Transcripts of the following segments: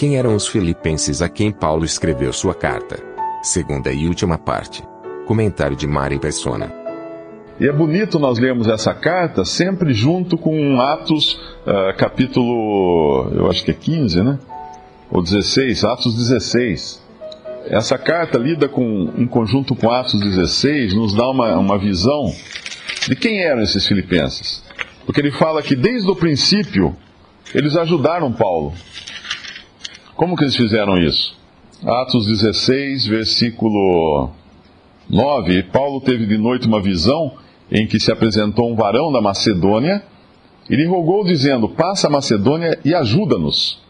Quem eram os filipenses a quem Paulo escreveu sua carta? Segunda e última parte. Comentário de Mari Persona. E é bonito nós lermos essa carta sempre junto com Atos, uh, capítulo, eu acho que é 15, né? Ou 16, Atos 16. Essa carta lida com, em conjunto com Atos 16, nos dá uma, uma visão de quem eram esses filipenses. Porque ele fala que desde o princípio eles ajudaram Paulo. Como que eles fizeram isso? Atos 16, versículo 9. Paulo teve de noite uma visão em que se apresentou um varão da Macedônia e lhe rogou, dizendo: Passa a Macedônia e ajuda-nos.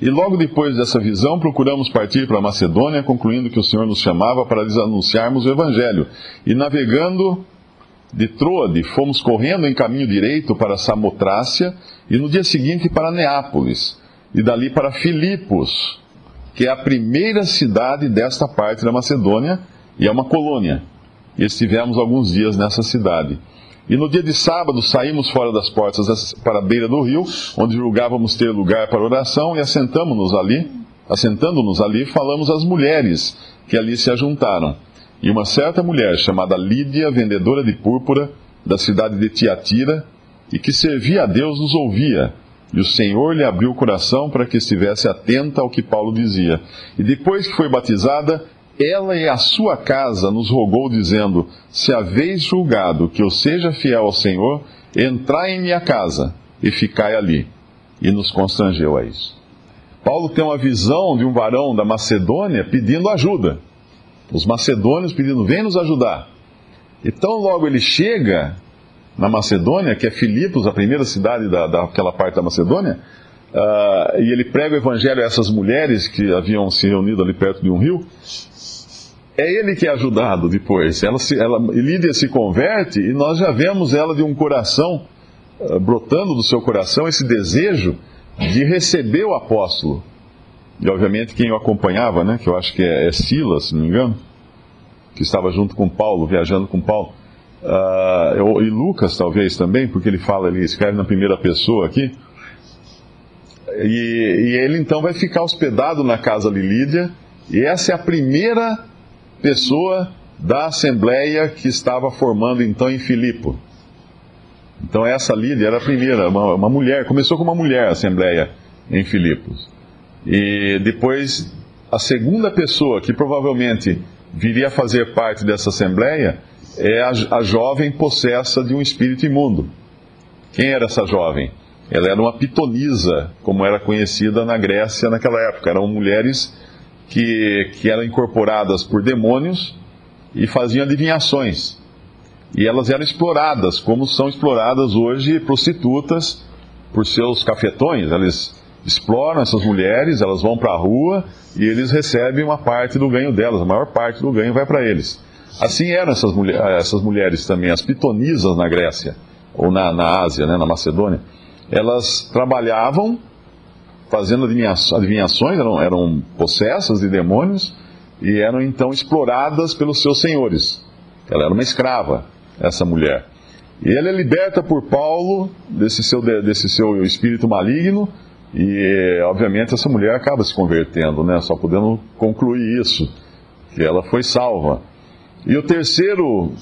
E logo depois dessa visão, procuramos partir para a Macedônia, concluindo que o Senhor nos chamava para lhes anunciarmos o Evangelho. E navegando de Troade, fomos correndo em caminho direito para Samotrácia e no dia seguinte para Neápolis, e dali para Filipos, que é a primeira cidade desta parte da Macedônia e é uma colônia. E estivemos alguns dias nessa cidade. E no dia de sábado saímos fora das portas para a beira do rio, onde julgávamos ter lugar para oração, e assentamos-nos ali, assentando-nos ali, falamos às mulheres que ali se ajuntaram. E uma certa mulher chamada Lídia, vendedora de púrpura, da cidade de Tiatira, e que servia a Deus, nos ouvia. E o Senhor lhe abriu o coração para que estivesse atenta ao que Paulo dizia. E depois que foi batizada, ela e a sua casa nos rogou, dizendo: Se haveis julgado que eu seja fiel ao Senhor, entrai em minha casa e ficai ali. E nos constrangeu a isso. Paulo tem uma visão de um varão da Macedônia pedindo ajuda. Os macedônios pedindo: Vem nos ajudar. Então, logo ele chega na Macedônia, que é Filipos, a primeira cidade da, daquela parte da Macedônia, uh, e ele prega o evangelho a essas mulheres que haviam se reunido ali perto de um rio, é ele que é ajudado depois. Ela se, ela, Lídia se converte e nós já vemos ela de um coração, uh, brotando do seu coração esse desejo de receber o apóstolo. E obviamente quem o acompanhava, né, que eu acho que é, é Silas, se não me engano, que estava junto com Paulo, viajando com Paulo. Uh, e Lucas talvez também, porque ele fala, ele escreve na primeira pessoa aqui. E, e ele então vai ficar hospedado na casa de Lídia, e essa é a primeira pessoa da assembleia que estava formando então em Filipo. Então essa Lídia era a primeira, uma, uma mulher, começou com uma mulher a assembleia em Filipos. E depois a segunda pessoa que provavelmente viria a fazer parte dessa assembleia é a, a jovem possessa de um espírito imundo. Quem era essa jovem? Ela era uma pitonisa, como era conhecida na Grécia naquela época. Eram mulheres que, que eram incorporadas por demônios e faziam adivinhações. E elas eram exploradas, como são exploradas hoje prostitutas por seus cafetões. Eles exploram essas mulheres, elas vão para a rua e eles recebem uma parte do ganho delas, a maior parte do ganho vai para eles. Assim eram essas, mulher, essas mulheres também, as pitonisas na Grécia, ou na, na Ásia, né, na Macedônia. Elas trabalhavam fazendo adivinhações, eram, eram possessas de demônios e eram então exploradas pelos seus senhores. Ela era uma escrava, essa mulher. E ela é liberta por Paulo desse seu, desse seu espírito maligno, e obviamente essa mulher acaba se convertendo, né? Só podendo concluir isso, que ela foi salva. E o terceiro,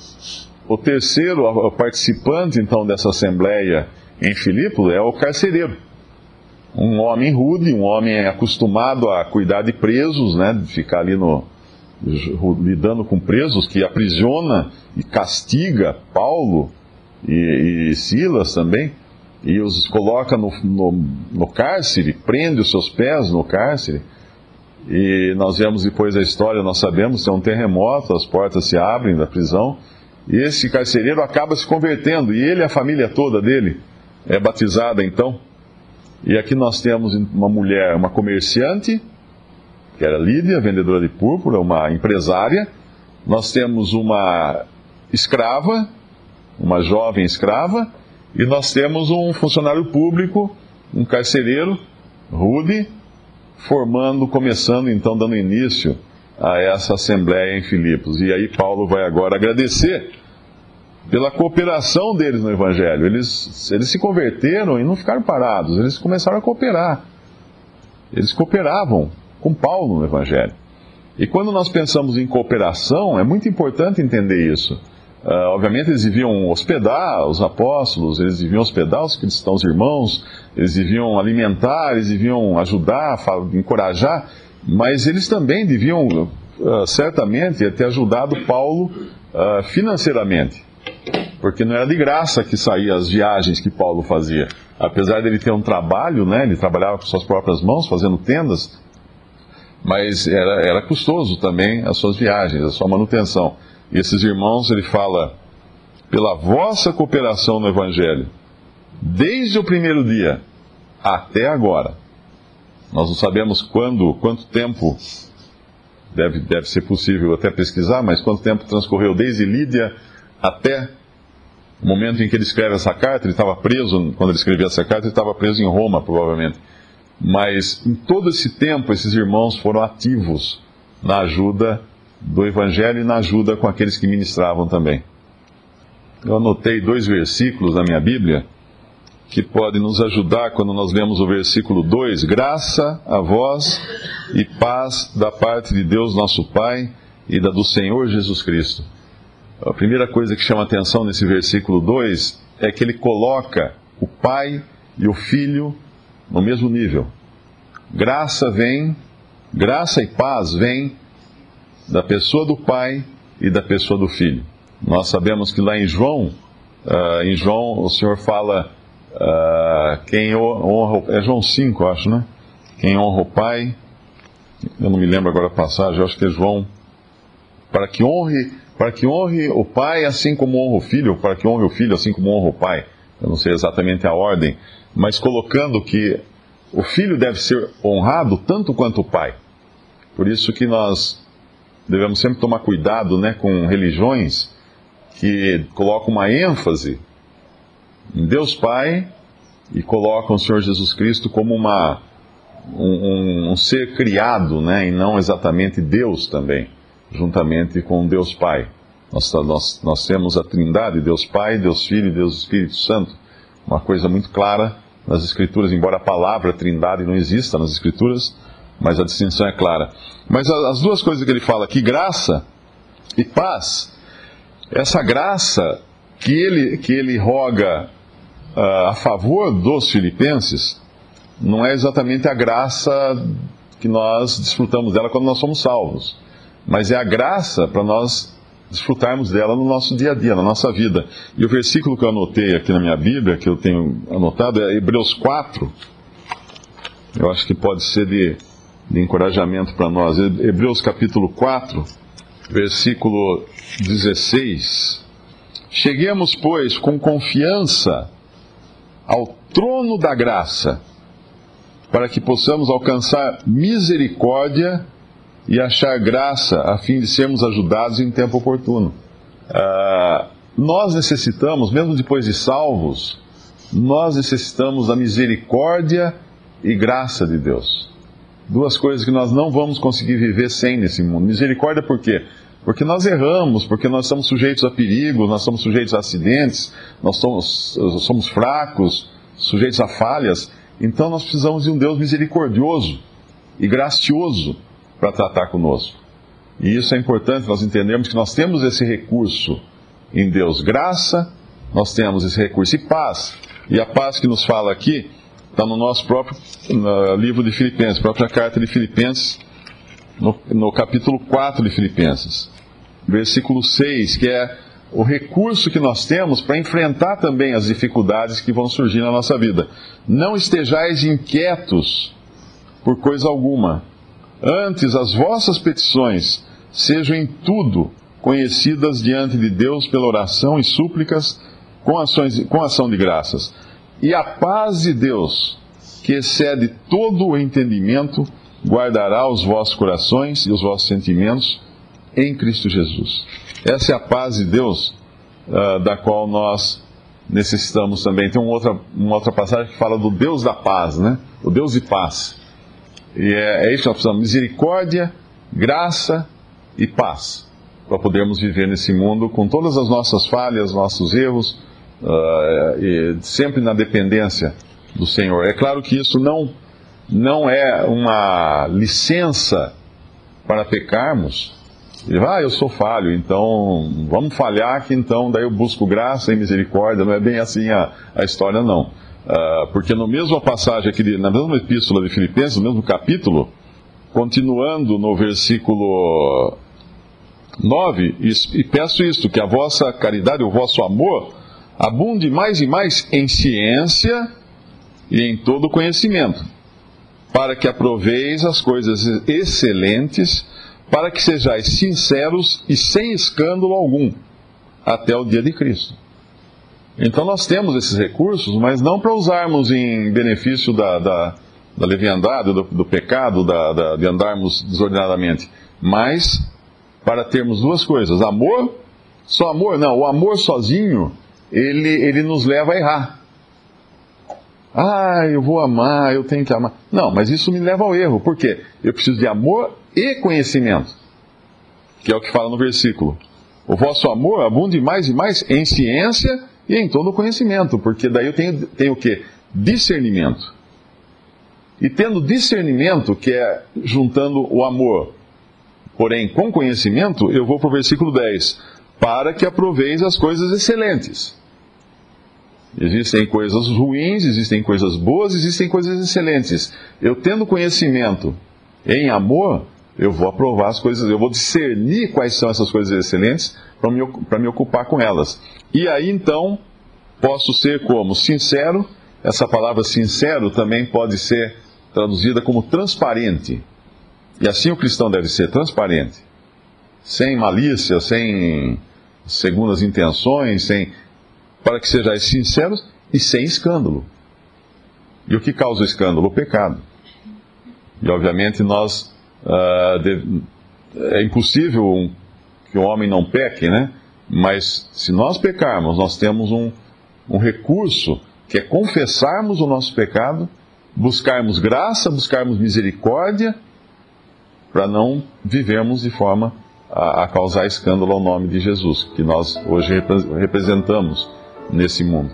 o terceiro participante então dessa assembleia em Filipe é o carcereiro um homem rude, um homem acostumado a cuidar de presos, né, de ficar ali no, lidando com presos, que aprisiona e castiga Paulo e, e Silas também, e os coloca no, no, no, cárcere, prende os seus pés no cárcere. E nós vemos depois a história, nós sabemos é um terremoto, as portas se abrem da prisão, e esse carcereiro acaba se convertendo, e ele e a família toda dele é batizada então E aqui nós temos uma mulher, uma comerciante, que era Lídia, vendedora de púrpura, uma empresária. Nós temos uma escrava, uma jovem escrava, e nós temos um funcionário público, um carcereiro, Rude, formando, começando então, dando início a essa assembleia em Filipos. E aí Paulo vai agora agradecer pela cooperação deles no Evangelho. Eles, eles se converteram e não ficaram parados, eles começaram a cooperar. Eles cooperavam com Paulo no Evangelho. E quando nós pensamos em cooperação, é muito importante entender isso. Uh, obviamente eles deviam hospedar os apóstolos, eles deviam hospedar os cristãos irmãos, eles deviam alimentar, eles deviam ajudar, encorajar, mas eles também deviam uh, certamente ter ajudado Paulo uh, financeiramente, porque não era de graça que saíam as viagens que Paulo fazia. Apesar dele ter um trabalho, né, ele trabalhava com suas próprias mãos, fazendo tendas, mas era, era custoso também as suas viagens, a sua manutenção. E esses irmãos, ele fala, pela vossa cooperação no Evangelho, desde o primeiro dia até agora. Nós não sabemos quando, quanto tempo deve, deve ser possível até pesquisar, mas quanto tempo transcorreu desde Lídia até o momento em que ele escreve essa carta. Ele estava preso, quando ele escrevia essa carta, ele estava preso em Roma, provavelmente. Mas em todo esse tempo, esses irmãos foram ativos na ajuda do Evangelho e na ajuda com aqueles que ministravam também. Eu anotei dois versículos da minha Bíblia que podem nos ajudar quando nós lemos o versículo 2: Graça a vós e paz da parte de Deus nosso Pai e da do Senhor Jesus Cristo. A primeira coisa que chama atenção nesse versículo 2 é que ele coloca o Pai e o Filho no mesmo nível. Graça vem, graça e paz vem da pessoa do Pai e da pessoa do Filho. Nós sabemos que lá em João, uh, em João o Senhor fala uh, quem honra, é João 5, acho, né? Quem honra o Pai, eu não me lembro agora a passagem, acho que é João, para que honre, para que honre o Pai assim como honra o Filho, para que honre o Filho assim como honra o Pai. Eu não sei exatamente a ordem, mas colocando que o Filho deve ser honrado tanto quanto o Pai. Por isso que nós devemos sempre tomar cuidado né, com religiões que colocam uma ênfase em Deus Pai e colocam o Senhor Jesus Cristo como uma, um, um, ser criado, né, e não exatamente Deus também, juntamente com Deus Pai. Nós, nós, nós temos a Trindade, Deus Pai, Deus Filho e Deus Espírito Santo, uma coisa muito clara nas Escrituras, embora a palavra Trindade não exista nas Escrituras, mas a distinção é clara. Mas as duas coisas que ele fala aqui, graça e paz, essa graça que ele, que ele roga uh, a favor dos filipenses, não é exatamente a graça que nós desfrutamos dela quando nós somos salvos, mas é a graça para nós desfrutarmos dela no nosso dia a dia, na nossa vida. E o versículo que eu anotei aqui na minha Bíblia, que eu tenho anotado, é Hebreus 4. Eu acho que pode ser de de encorajamento para nós. Hebreus capítulo 4, versículo 16. Cheguemos, pois, com confiança ao trono da graça, para que possamos alcançar misericórdia e achar graça, a fim de sermos ajudados em tempo oportuno. Ah, nós necessitamos, mesmo depois de salvos, nós necessitamos da misericórdia e graça de Deus duas coisas que nós não vamos conseguir viver sem nesse mundo. Misericórdia por quê? Porque nós erramos, porque nós estamos sujeitos a perigo, nós somos sujeitos a acidentes, nós somos, somos fracos, sujeitos a falhas. Então nós precisamos de um Deus misericordioso e gracioso para tratar conosco. E isso é importante nós entendermos que nós temos esse recurso em Deus, graça, nós temos esse recurso e paz. E a paz que nos fala aqui Está no nosso próprio no livro de Filipenses, própria carta de Filipenses, no, no capítulo 4 de Filipenses, versículo 6, que é o recurso que nós temos para enfrentar também as dificuldades que vão surgir na nossa vida. Não estejais inquietos por coisa alguma. Antes, as vossas petições sejam em tudo conhecidas diante de Deus pela oração e súplicas com, ações, com ação de graças e a paz de Deus, que excede todo o entendimento, guardará os vossos corações e os vossos sentimentos em Cristo Jesus. Essa é a paz de Deus uh, da qual nós necessitamos também. Tem uma outra, uma outra passagem que fala do Deus da paz, né? O Deus de paz. E é, é isso que nós precisamos: misericórdia, graça e paz para podermos viver nesse mundo com todas as nossas falhas, nossos erros, uh, sempre na dependência do Senhor. É claro que isso não, não é uma licença para pecarmos. Ele vai, ah, eu sou falho, então vamos falhar que então daí eu busco graça e misericórdia. Não é bem assim a, a história, não. Uh, porque no mesmo passagem aqui, na mesma epístola de Filipenses, no mesmo capítulo, continuando no versículo 9, e peço isto, que a vossa caridade, o vosso amor, abunde mais e mais em ciência e em todo conhecimento, para que aproveis as coisas excelentes, para que sejais sinceros e sem escândalo algum, até o dia de Cristo. Então nós temos esses recursos, mas não para usarmos em benefício da, da, da leviandade, do, do pecado, da, da, de andarmos desordenadamente, mas para termos duas coisas: amor, só amor, não, o amor sozinho, ele, ele nos leva a errar. Ah, eu vou amar, eu tenho que amar. Não, mas isso me leva ao erro. Por quê? Eu preciso de amor e conhecimento. Que é o que fala no versículo. O vosso amor abunde mais e mais em ciência e em todo conhecimento. Porque daí eu tenho, tenho o quê? Discernimento. E tendo discernimento, que é juntando o amor Porém, com conhecimento, eu vou para o versículo 10: para que aproveis as coisas excelentes. Existem coisas ruins, existem coisas boas, existem coisas excelentes. Eu tendo conhecimento em amor, eu vou aprovar as coisas, eu vou discernir quais são essas coisas excelentes para me, me ocupar com elas. E aí então, posso ser como sincero, essa palavra sincero também pode ser traduzida como transparente. E assim o cristão deve ser transparente, sem malícia, sem segundas intenções, sem para que sejais sinceros e sem escândalo. E o que causa o escândalo? O pecado. E obviamente nós uh, é impossível um, que o homem não peque, né? Mas se nós pecarmos, nós temos um, um recurso que é confessarmos o nosso pecado, buscarmos graça, buscarmos misericórdia para não vivermos de forma a, a, causar escândalo ao nome de Jesus, que nós hoje representamos nesse mundo.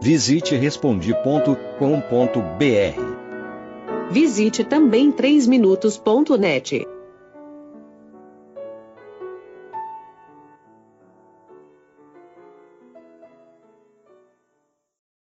Visite respondi.com.br. Visite também 3minutos.net.